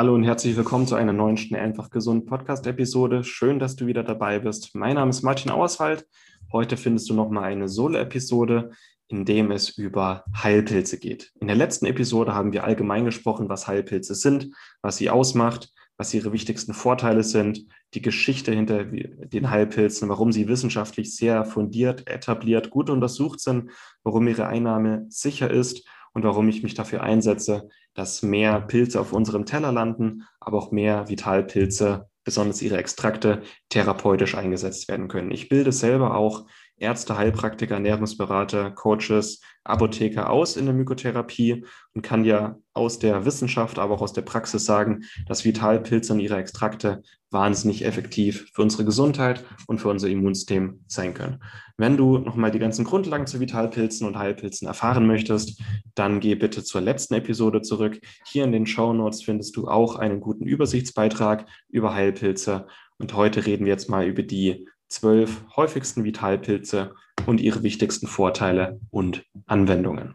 Hallo und herzlich willkommen zu einer neuen Schnell einfach gesund Podcast-Episode. Schön, dass du wieder dabei bist. Mein Name ist Martin Auerswald. Heute findest du nochmal eine Solo-Episode, in dem es über Heilpilze geht. In der letzten Episode haben wir allgemein gesprochen, was Heilpilze sind, was sie ausmacht, was ihre wichtigsten Vorteile sind, die Geschichte hinter den Heilpilzen, warum sie wissenschaftlich sehr fundiert, etabliert, gut untersucht sind, warum ihre Einnahme sicher ist und warum ich mich dafür einsetze, dass mehr Pilze auf unserem Teller landen, aber auch mehr Vitalpilze, besonders ihre Extrakte, therapeutisch eingesetzt werden können. Ich bilde selber auch Ärzte, Heilpraktiker, Ernährungsberater, Coaches, Apotheker aus in der Mykotherapie und kann ja aus der Wissenschaft, aber auch aus der Praxis sagen, dass Vitalpilze und ihre Extrakte wahnsinnig effektiv für unsere Gesundheit und für unser Immunsystem sein können. Wenn du nochmal die ganzen Grundlagen zu Vitalpilzen und Heilpilzen erfahren möchtest, dann geh bitte zur letzten Episode zurück. Hier in den Show Notes findest du auch einen guten Übersichtsbeitrag über Heilpilze. Und heute reden wir jetzt mal über die zwölf häufigsten Vitalpilze und ihre wichtigsten Vorteile und Anwendungen.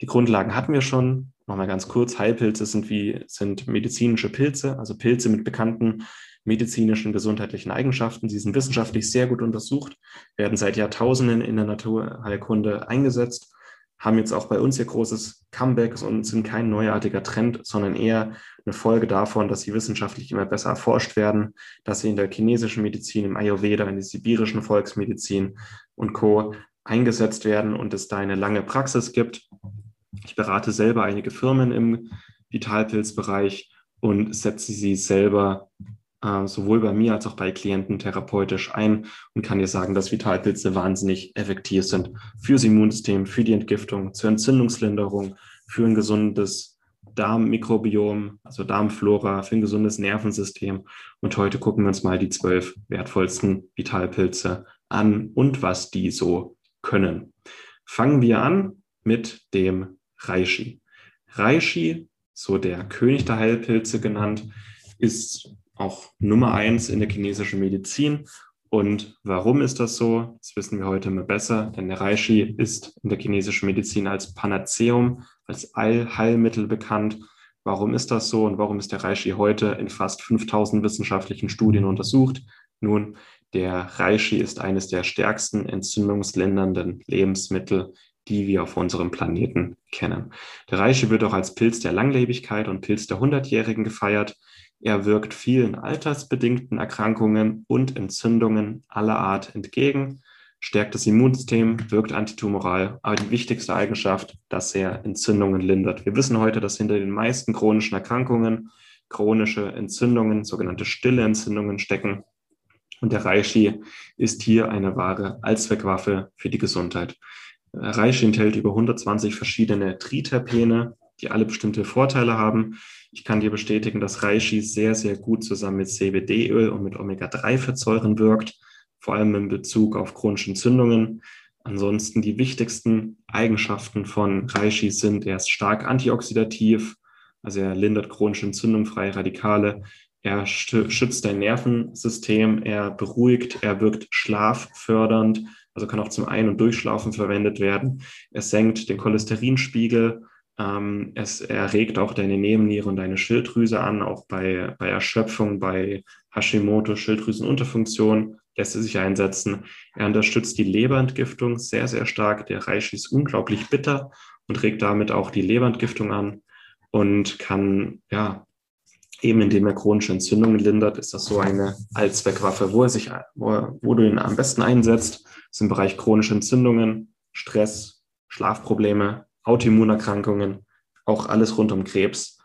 Die Grundlagen hatten wir schon. Nochmal ganz kurz. Heilpilze sind wie, sind medizinische Pilze, also Pilze mit bekannten medizinischen, gesundheitlichen Eigenschaften. Sie sind wissenschaftlich sehr gut untersucht, werden seit Jahrtausenden in der Naturheilkunde eingesetzt haben jetzt auch bei uns ihr großes Comeback und sind kein neuartiger Trend, sondern eher eine Folge davon, dass sie wissenschaftlich immer besser erforscht werden, dass sie in der chinesischen Medizin, im Ayurveda, in der sibirischen Volksmedizin und Co. eingesetzt werden und es da eine lange Praxis gibt. Ich berate selber einige Firmen im Vitalpilzbereich und setze sie selber äh, sowohl bei mir als auch bei Klienten therapeutisch ein und kann dir sagen, dass Vitalpilze wahnsinnig effektiv sind fürs Immunsystem, für die Entgiftung, zur Entzündungslinderung, für ein gesundes Darmmikrobiom, also Darmflora, für ein gesundes Nervensystem. Und heute gucken wir uns mal die zwölf wertvollsten Vitalpilze an und was die so können. Fangen wir an mit dem Reishi. Reishi, so der König der Heilpilze genannt, ist auch Nummer eins in der chinesischen Medizin. Und warum ist das so? Das wissen wir heute immer besser, denn der Reishi ist in der chinesischen Medizin als Panaceum, als Allheilmittel bekannt. Warum ist das so und warum ist der Reishi heute in fast 5000 wissenschaftlichen Studien untersucht? Nun, der Reishi ist eines der stärksten entzündungsländernden Lebensmittel, die wir auf unserem Planeten kennen. Der Reishi wird auch als Pilz der Langlebigkeit und Pilz der Hundertjährigen gefeiert. Er wirkt vielen altersbedingten Erkrankungen und Entzündungen aller Art entgegen, stärkt das Immunsystem, wirkt antitumoral, aber die wichtigste Eigenschaft, dass er Entzündungen lindert. Wir wissen heute, dass hinter den meisten chronischen Erkrankungen chronische Entzündungen, sogenannte stille Entzündungen stecken. Und der Reishi ist hier eine wahre Allzweckwaffe für die Gesundheit. Reishi enthält über 120 verschiedene Triterpene, die alle bestimmte Vorteile haben. Ich kann dir bestätigen, dass Reishi sehr, sehr gut zusammen mit CBD-Öl und mit Omega-3-Fettsäuren wirkt, vor allem in Bezug auf chronische Entzündungen. Ansonsten die wichtigsten Eigenschaften von Reishi sind, er ist stark antioxidativ, also er lindert chronische Entzündung, freie Radikale, er schützt dein Nervensystem, er beruhigt, er wirkt schlaffördernd, also kann auch zum Ein- und Durchschlafen verwendet werden. Er senkt den Cholesterinspiegel, ähm, es erregt auch deine Nebenniere und deine Schilddrüse an, auch bei, bei Erschöpfung, bei Hashimoto, Schilddrüsenunterfunktion lässt er sich einsetzen. Er unterstützt die Leberentgiftung sehr, sehr stark. Der Reishi ist unglaublich bitter und regt damit auch die Leberentgiftung an und kann, ja, eben indem er chronische Entzündungen lindert, ist das so eine Allzweckwaffe, wo er sich, wo, wo du ihn am besten einsetzt, ist im Bereich chronische Entzündungen, Stress, Schlafprobleme, Autoimmunerkrankungen, auch alles rund um Krebs,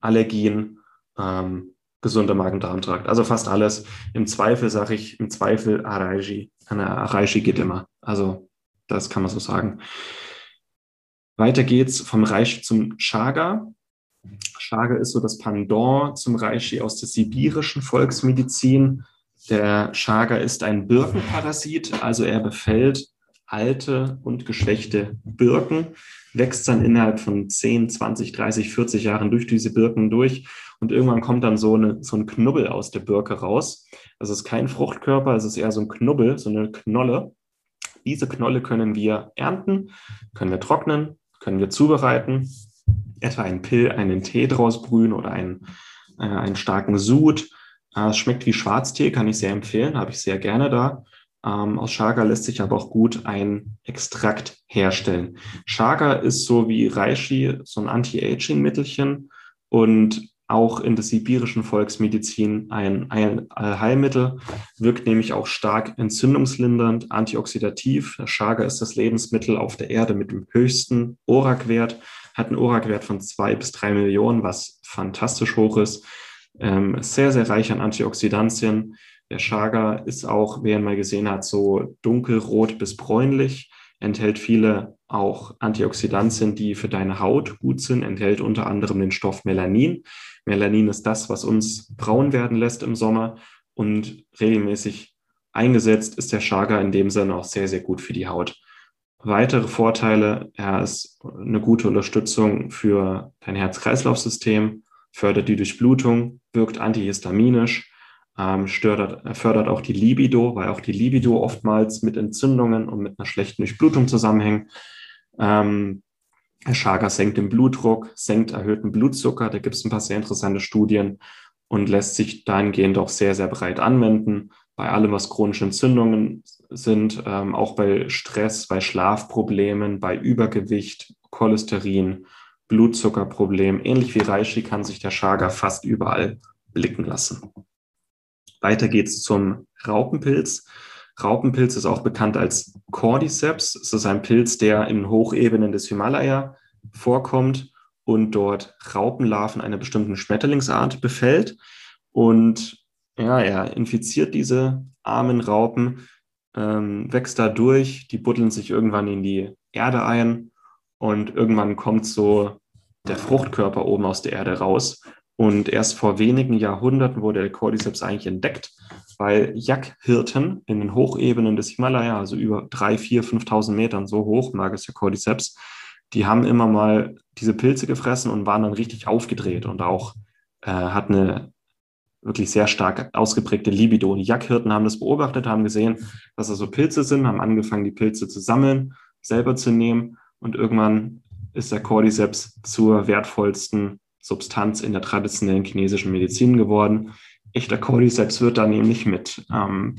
Allergien, ähm, gesunder Magen-Darm-Trakt. Also fast alles. Im Zweifel sage ich, im Zweifel Araishi. Eine Araishi geht immer. Also das kann man so sagen. Weiter geht's vom Reich zum Chaga. Chaga ist so das Pendant zum Reishi aus der sibirischen Volksmedizin. Der Chaga ist ein Birkenparasit, also er befällt alte und geschwächte Birken, wächst dann innerhalb von 10, 20, 30, 40 Jahren durch diese Birken durch und irgendwann kommt dann so, eine, so ein Knubbel aus der Birke raus. Das ist kein Fruchtkörper, es ist eher so ein Knubbel, so eine Knolle. Diese Knolle können wir ernten, können wir trocknen, können wir zubereiten, etwa einen Pill, einen Tee draus brühen oder einen, äh, einen starken Sud. Äh, es schmeckt wie Schwarztee, kann ich sehr empfehlen, habe ich sehr gerne da. Ähm, aus Chaga lässt sich aber auch gut ein Extrakt herstellen. Chaga ist so wie Reishi so ein Anti-Aging-Mittelchen und auch in der sibirischen Volksmedizin ein, ein Heilmittel, wirkt nämlich auch stark entzündungslindernd, antioxidativ. Chaga ist das Lebensmittel auf der Erde mit dem höchsten ORAC-Wert, hat einen ORAC-Wert von zwei bis drei Millionen, was fantastisch hoch ist. Ähm, sehr, sehr reich an Antioxidantien, der Chaga ist auch, wer ihn mal gesehen hat, so dunkelrot bis bräunlich, enthält viele auch Antioxidantien, die für deine Haut gut sind, enthält unter anderem den Stoff Melanin. Melanin ist das, was uns braun werden lässt im Sommer und regelmäßig eingesetzt ist der Chaga in dem Sinne auch sehr, sehr gut für die Haut. Weitere Vorteile, er ist eine gute Unterstützung für dein Herz-Kreislauf-System, fördert die Durchblutung, wirkt antihistaminisch, ähm, stört, fördert auch die Libido, weil auch die Libido oftmals mit Entzündungen und mit einer schlechten Durchblutung zusammenhängt. Ähm, Chaga senkt den Blutdruck, senkt erhöhten Blutzucker. Da gibt es ein paar sehr interessante Studien und lässt sich dahingehend auch sehr, sehr breit anwenden. Bei allem, was chronische Entzündungen sind, ähm, auch bei Stress, bei Schlafproblemen, bei Übergewicht, Cholesterin, Blutzuckerproblemen. Ähnlich wie Reishi kann sich der Chaga fast überall blicken lassen. Weiter geht's zum Raupenpilz. Raupenpilz ist auch bekannt als Cordyceps. Es ist ein Pilz, der in Hochebenen des Himalaya vorkommt und dort Raupenlarven einer bestimmten Schmetterlingsart befällt. Und ja, er infiziert diese armen Raupen, ähm, wächst da durch, die buddeln sich irgendwann in die Erde ein und irgendwann kommt so der Fruchtkörper oben aus der Erde raus. Und erst vor wenigen Jahrhunderten wurde der Cordyceps eigentlich entdeckt, weil Jackhirten in den Hochebenen des Himalaya, also über drei, vier, 5.000 Metern, so hoch mag es der Cordyceps, die haben immer mal diese Pilze gefressen und waren dann richtig aufgedreht und auch äh, hat eine wirklich sehr stark ausgeprägte Libido. Die Jackhirten haben das beobachtet, haben gesehen, dass das so Pilze sind, haben angefangen, die Pilze zu sammeln, selber zu nehmen und irgendwann ist der Cordyceps zur wertvollsten Substanz in der traditionellen chinesischen Medizin geworden. Echter Cordyceps wird da nämlich mit, ähm,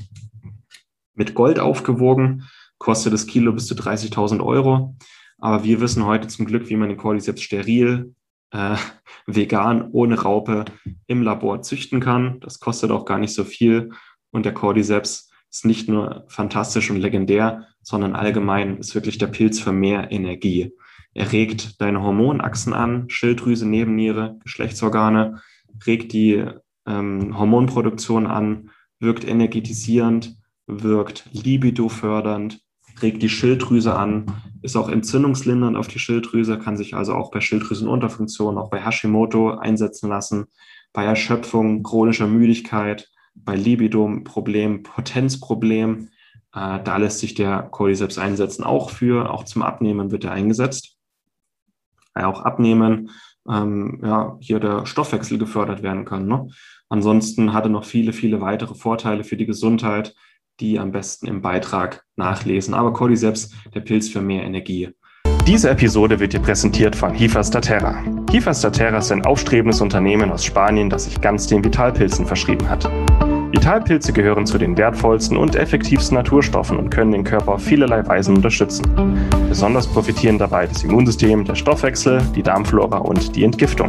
mit Gold aufgewogen, kostet das Kilo bis zu 30.000 Euro. Aber wir wissen heute zum Glück, wie man den Cordyceps steril, äh, vegan, ohne Raupe im Labor züchten kann. Das kostet auch gar nicht so viel. Und der Cordyceps ist nicht nur fantastisch und legendär, sondern allgemein ist wirklich der Pilz für mehr Energie. Er regt deine Hormonachsen an, Schilddrüse, Nebenniere, Geschlechtsorgane, regt die ähm, Hormonproduktion an, wirkt energetisierend, wirkt libido-fördernd, regt die Schilddrüse an, ist auch entzündungslindernd auf die Schilddrüse, kann sich also auch bei Schilddrüsenunterfunktion, auch bei Hashimoto einsetzen lassen, bei Erschöpfung, chronischer Müdigkeit, bei Libido-Problem, Potenzproblem. Äh, da lässt sich der Cordyceps einsetzen, auch für, auch zum Abnehmen wird er eingesetzt auch abnehmen, ähm, ja, hier der Stoffwechsel gefördert werden kann. Ne? Ansonsten hatte noch viele, viele weitere Vorteile für die Gesundheit, die am besten im Beitrag nachlesen. Aber Cordyceps, der Pilz für mehr Energie. Diese Episode wird dir präsentiert von Hifa Statera. Hifa Statera ist ein aufstrebendes Unternehmen aus Spanien, das sich ganz den Vitalpilzen verschrieben hat. Vitalpilze gehören zu den wertvollsten und effektivsten Naturstoffen und können den Körper auf vielerlei Weisen unterstützen. Besonders profitieren dabei das Immunsystem, der Stoffwechsel, die Darmflora und die Entgiftung.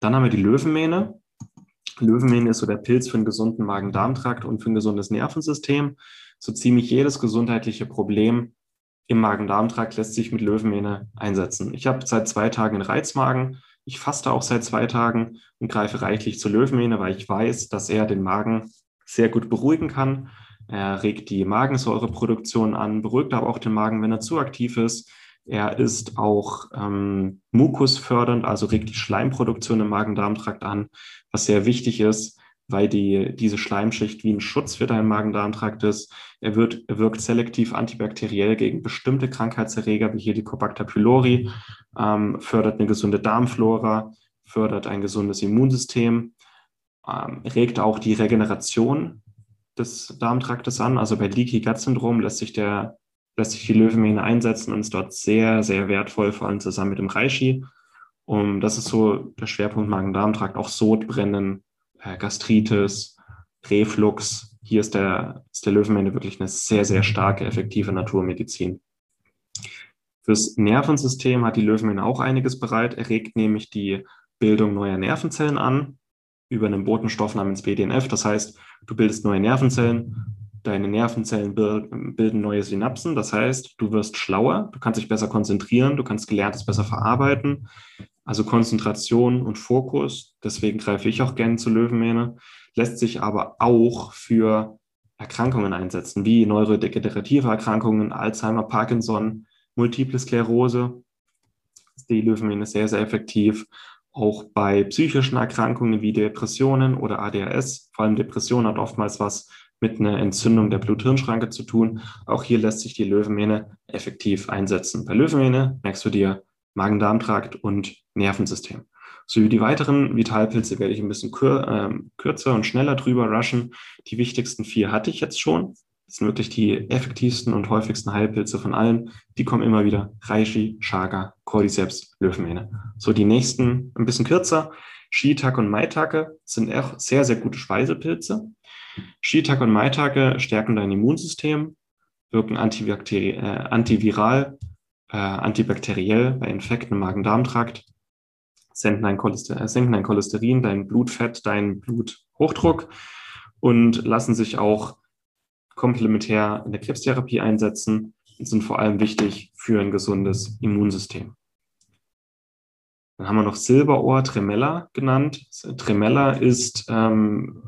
Dann haben wir die Löwenmähne. Löwenmähne ist so der Pilz für einen gesunden Magen-Darm-Trakt und für ein gesundes Nervensystem. So ziemlich jedes gesundheitliche Problem im Magen-Darm-Trakt lässt sich mit Löwenmähne einsetzen. Ich habe seit zwei Tagen einen Reizmagen. Ich faste auch seit zwei Tagen und greife reichlich zur Löwenmähne, weil ich weiß, dass er den Magen sehr gut beruhigen kann. Er regt die Magensäureproduktion an, beruhigt aber auch den Magen, wenn er zu aktiv ist. Er ist auch ähm, mukusfördernd, also regt die Schleimproduktion im Magen-Darm-Trakt an, was sehr wichtig ist, weil die, diese Schleimschicht wie ein Schutz für deinen Magen-Darm-Trakt ist. Er, wird, wirkt selektiv antibakteriell gegen bestimmte Krankheitserreger, wie Helicobacter pylori, ähm, fördert eine gesunde Darmflora, fördert ein gesundes Immunsystem, ähm, regt auch die Regeneration des Darmtraktes an. Also bei Leaky Gut Syndrom lässt sich der lässt sich die Löwenmähne einsetzen und ist dort sehr, sehr wertvoll, vor allem zusammen mit dem Reishi. Und das ist so der Schwerpunkt Magen-Darm-Trakt, auch Sodbrennen, äh, Gastritis, Reflux. Hier ist der, ist der Löwenmähne wirklich eine sehr, sehr starke, effektive Naturmedizin. Fürs Nervensystem hat die Löwenmähne auch einiges bereit. Er regt nämlich die Bildung neuer Nervenzellen an über einen Botenstoff namens BDNF. Das heißt, du bildest neue Nervenzellen deine Nervenzellen bilden neue Synapsen. Das heißt, du wirst schlauer, du kannst dich besser konzentrieren, du kannst Gelerntes besser verarbeiten. Also Konzentration und Fokus, deswegen greife ich auch gerne zu Löwenmähne, lässt sich aber auch für Erkrankungen einsetzen, wie neurodegenerative Erkrankungen, Alzheimer, Parkinson, Multiple Sklerose. Die Löwenmähne ist sehr, sehr effektiv. Auch bei psychischen Erkrankungen wie Depressionen oder ADHS, vor allem Depression hat oftmals was mit einer Entzündung der Blut-Hirn-Schranke zu tun. Auch hier lässt sich die Löwenmähne effektiv einsetzen. Bei Löwenmähne merkst du dir Magen-Darm-Trakt und Nervensystem. So wie die weiteren Vitalpilze werde ich ein bisschen kür äh, kürzer und schneller drüber rushen. Die wichtigsten vier hatte ich jetzt schon. Das sind wirklich die effektivsten und häufigsten Heilpilze von allen. Die kommen immer wieder. Reishi, Chaga, Cordyceps, Löwenmähne. So die nächsten ein bisschen kürzer. Shiitake und Maitake sind auch sehr, sehr gute Speisepilze. Shiitake und Maitake stärken dein Immunsystem, wirken antibakteri äh, antiviral, äh, antibakteriell bei Infekten im Magen-Darm-Trakt, senken dein, Cholester äh, senken dein Cholesterin, dein Blutfett, deinen Bluthochdruck und lassen sich auch komplementär in der Krebstherapie einsetzen und sind vor allem wichtig für ein gesundes Immunsystem. Dann haben wir noch Silberohr Tremella genannt. Tremella ist ähm,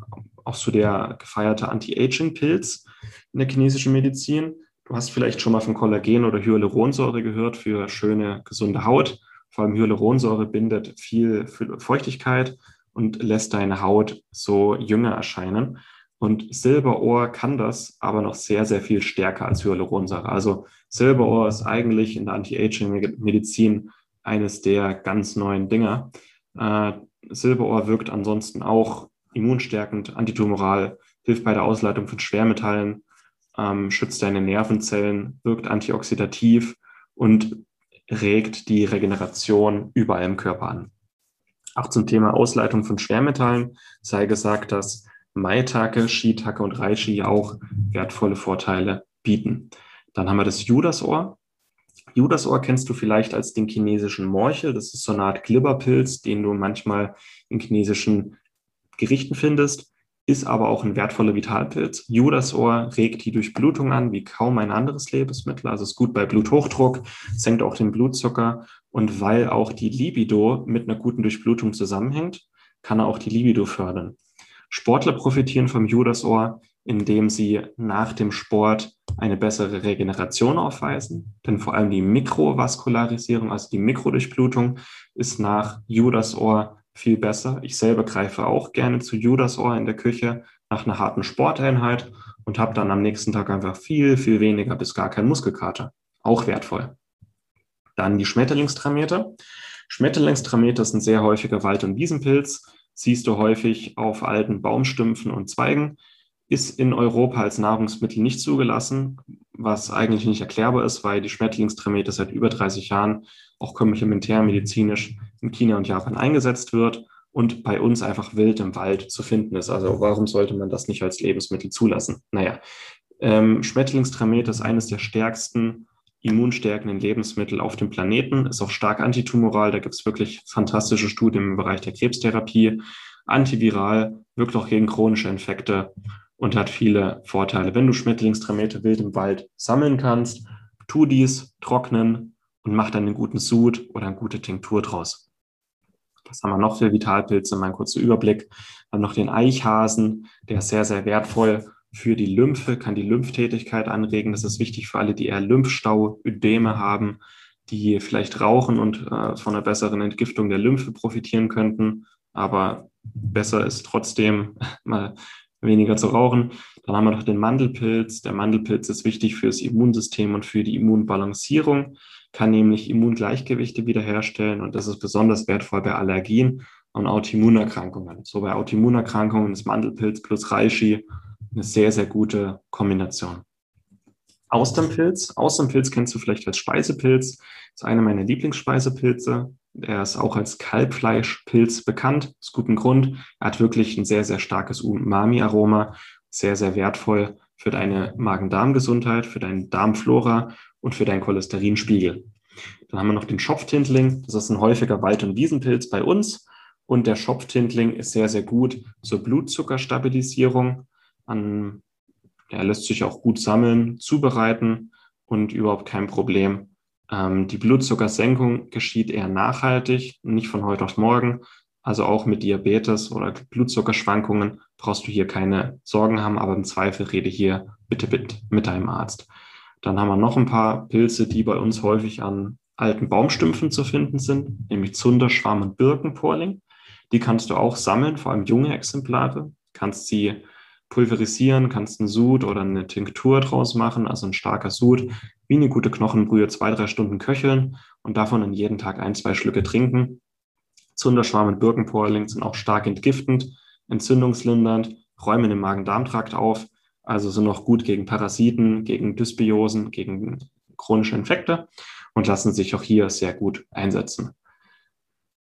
auch so der gefeierte Anti-Aging-Pilz in der chinesischen Medizin. Du hast vielleicht schon mal von Kollagen oder Hyaluronsäure gehört für schöne, gesunde Haut. Vor allem Hyaluronsäure bindet viel Feuchtigkeit und lässt deine Haut so jünger erscheinen. Und Silberohr kann das aber noch sehr, sehr viel stärker als Hyaluronsäure. Also Silberohr ist eigentlich in der Anti-Aging-Medizin eines der ganz neuen Dinger. Äh, Silberohr wirkt ansonsten auch immunstärkend, antitumoral, hilft bei der Ausleitung von Schwermetallen, ähm, schützt deine Nervenzellen, wirkt antioxidativ und regt die Regeneration überall im Körper an. Auch zum Thema Ausleitung von Schwermetallen sei gesagt, dass Maitake, Shiitake und Reishi auch wertvolle Vorteile bieten. Dann haben wir das Judasohr. Judasohr kennst du vielleicht als den chinesischen Morchel. Das ist so eine Art Glibberpilz, den du manchmal in chinesischen Gerichten findest, ist aber auch ein wertvoller Vitalpilz. Judasohr regt die Durchblutung an wie kaum ein anderes Lebensmittel. Also ist gut bei Bluthochdruck, senkt auch den Blutzucker. Und weil auch die Libido mit einer guten Durchblutung zusammenhängt, kann er auch die Libido fördern. Sportler profitieren vom Judasohr, indem sie nach dem Sport eine bessere Regeneration aufweisen. Denn vor allem die Mikrovaskularisierung, also die Mikrodurchblutung, ist nach Judasohr viel besser. Ich selber greife auch gerne zu Judasohr in der Küche nach einer harten Sporteinheit und habe dann am nächsten Tag einfach viel, viel weniger bis gar kein Muskelkater. auch wertvoll. Dann die Schmetterlingstramete. Schmetterlingstramete ist ein sehr häufiger Wald- und Wiesenpilz. Siehst du häufig auf alten Baumstümpfen und Zweigen. Ist in Europa als Nahrungsmittel nicht zugelassen, was eigentlich nicht erklärbar ist, weil die Schmetterlingstramete seit über 30 Jahren auch komplementär medizinisch in China und Japan eingesetzt wird und bei uns einfach wild im Wald zu finden ist. Also warum sollte man das nicht als Lebensmittel zulassen? Naja, ähm, Schmetterlingstramete ist eines der stärksten immunstärkenden Lebensmittel auf dem Planeten, ist auch stark antitumoral. Da gibt es wirklich fantastische Studien im Bereich der Krebstherapie. Antiviral, wirkt auch gegen chronische Infekte und hat viele Vorteile. Wenn du Schmetterlingstramete wild im Wald sammeln kannst, tu dies, trocknen und mach dann einen guten Sud oder eine gute Tinktur draus. Was haben wir noch für Vitalpilze? Mein kurzer Überblick. Dann noch den Eichhasen, der ist sehr, sehr wertvoll für die Lymphe, kann die Lymphtätigkeit anregen. Das ist wichtig für alle, die eher Lymphstau, Ödeme haben, die vielleicht rauchen und äh, von einer besseren Entgiftung der Lymphe profitieren könnten. Aber besser ist trotzdem mal weniger zu rauchen. Dann haben wir noch den Mandelpilz. Der Mandelpilz ist wichtig für das Immunsystem und für die Immunbalancierung, kann nämlich Immungleichgewichte wiederherstellen und das ist besonders wertvoll bei Allergien und Autoimmunerkrankungen. So bei Autoimmunerkrankungen ist Mandelpilz plus Reishi eine sehr, sehr gute Kombination. Austernpilz. Austernpilz kennst du vielleicht als Speisepilz. Ist einer meiner Lieblingsspeisepilze. Er ist auch als Kalbfleischpilz bekannt, aus gutem Grund. Er hat wirklich ein sehr, sehr starkes Umami-Aroma, sehr, sehr wertvoll für deine Magen-Darm-Gesundheit, für deine Darmflora und für deinen Cholesterinspiegel. Dann haben wir noch den Schopftintling. Das ist ein häufiger Wald- und Wiesenpilz bei uns. Und der Schopftintling ist sehr, sehr gut zur Blutzuckerstabilisierung. Er lässt sich auch gut sammeln, zubereiten und überhaupt kein Problem ähm, die Blutzuckersenkung geschieht eher nachhaltig, nicht von heute auf morgen. Also auch mit Diabetes oder Blutzuckerschwankungen brauchst du hier keine Sorgen haben, aber im Zweifel rede hier bitte mit deinem Arzt. Dann haben wir noch ein paar Pilze, die bei uns häufig an alten Baumstümpfen zu finden sind, nämlich Zunder, Schwamm und Birkenporling. Die kannst du auch sammeln, vor allem junge Exemplare. Kannst sie pulverisieren, kannst einen Sud oder eine Tinktur draus machen, also ein starker Sud, wie eine gute Knochenbrühe, zwei, drei Stunden köcheln und davon dann jeden Tag ein, zwei Schlücke trinken. Zunderschwarm und Birkenporling sind auch stark entgiftend, entzündungslindernd, räumen den Magen-Darm-Trakt auf, also sind auch gut gegen Parasiten, gegen Dysbiosen, gegen chronische Infekte und lassen sich auch hier sehr gut einsetzen.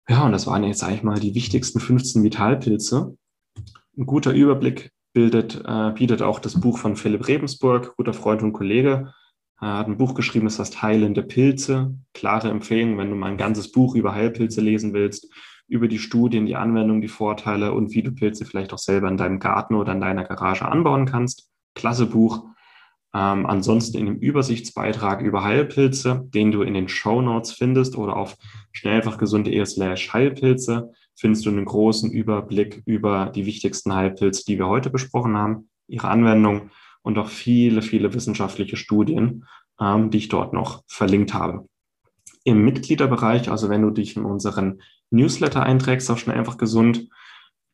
Ja, und das waren jetzt eigentlich mal die wichtigsten 15 Vitalpilze. Ein guter Überblick bildet, äh, bietet auch das Buch von Philipp Rebensburg, guter Freund und Kollege. Er hat ein Buch geschrieben, das heißt Heilende Pilze. Klare Empfehlung, wenn du mal ein ganzes Buch über Heilpilze lesen willst, über die Studien, die Anwendung, die Vorteile und wie du Pilze vielleicht auch selber in deinem Garten oder in deiner Garage anbauen kannst. Klasse Buch. Ähm, ansonsten in dem Übersichtsbeitrag über Heilpilze, den du in den Show Notes findest oder auf schnellfachgesunde.de slash Heilpilze, findest du einen großen Überblick über die wichtigsten Heilpilze, die wir heute besprochen haben, ihre Anwendung und auch viele, viele wissenschaftliche Studien, ähm, die ich dort noch verlinkt habe. Im Mitgliederbereich, also wenn du dich in unseren Newsletter einträgst, auch schnell einfach gesund,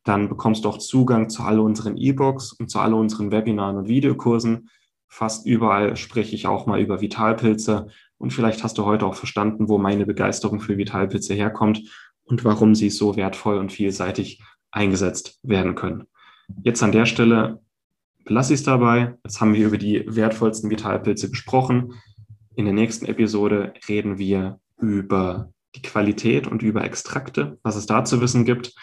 dann bekommst du auch Zugang zu all unseren E-Books und zu all unseren Webinaren und Videokursen. Fast überall spreche ich auch mal über Vitalpilze und vielleicht hast du heute auch verstanden, wo meine Begeisterung für Vitalpilze herkommt und warum sie so wertvoll und vielseitig eingesetzt werden können. Jetzt an der Stelle belasse ich es dabei. Jetzt haben wir über die wertvollsten Vitalpilze gesprochen. In der nächsten Episode reden wir über die Qualität und über Extrakte, was es da zu wissen gibt.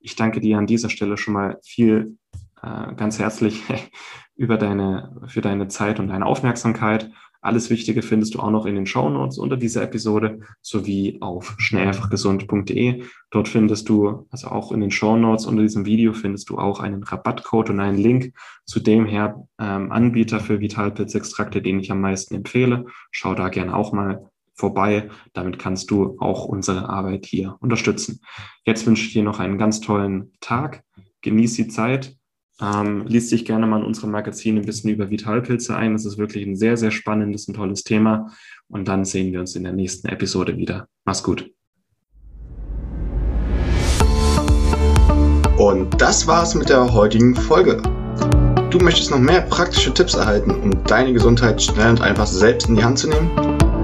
Ich danke dir an dieser Stelle schon mal viel äh, ganz herzlich über deine, für deine Zeit und deine Aufmerksamkeit alles Wichtige findest du auch noch in den Show Notes unter dieser Episode sowie auf schnellfachgesund.de. Dort findest du, also auch in den Show Notes unter diesem Video findest du auch einen Rabattcode und einen Link zu dem her ähm, Anbieter für Vitalpilzextrakte, den ich am meisten empfehle. Schau da gerne auch mal vorbei. Damit kannst du auch unsere Arbeit hier unterstützen. Jetzt wünsche ich dir noch einen ganz tollen Tag. Genieß die Zeit ähm, liest sich gerne mal in unserem Magazin ein bisschen über Vitalpilze ein. Das ist wirklich ein sehr, sehr spannendes und tolles Thema. Und dann sehen wir uns in der nächsten Episode wieder. Mach's gut. Und das war's mit der heutigen Folge. Du möchtest noch mehr praktische Tipps erhalten, um deine Gesundheit schnell und einfach selbst in die Hand zu nehmen?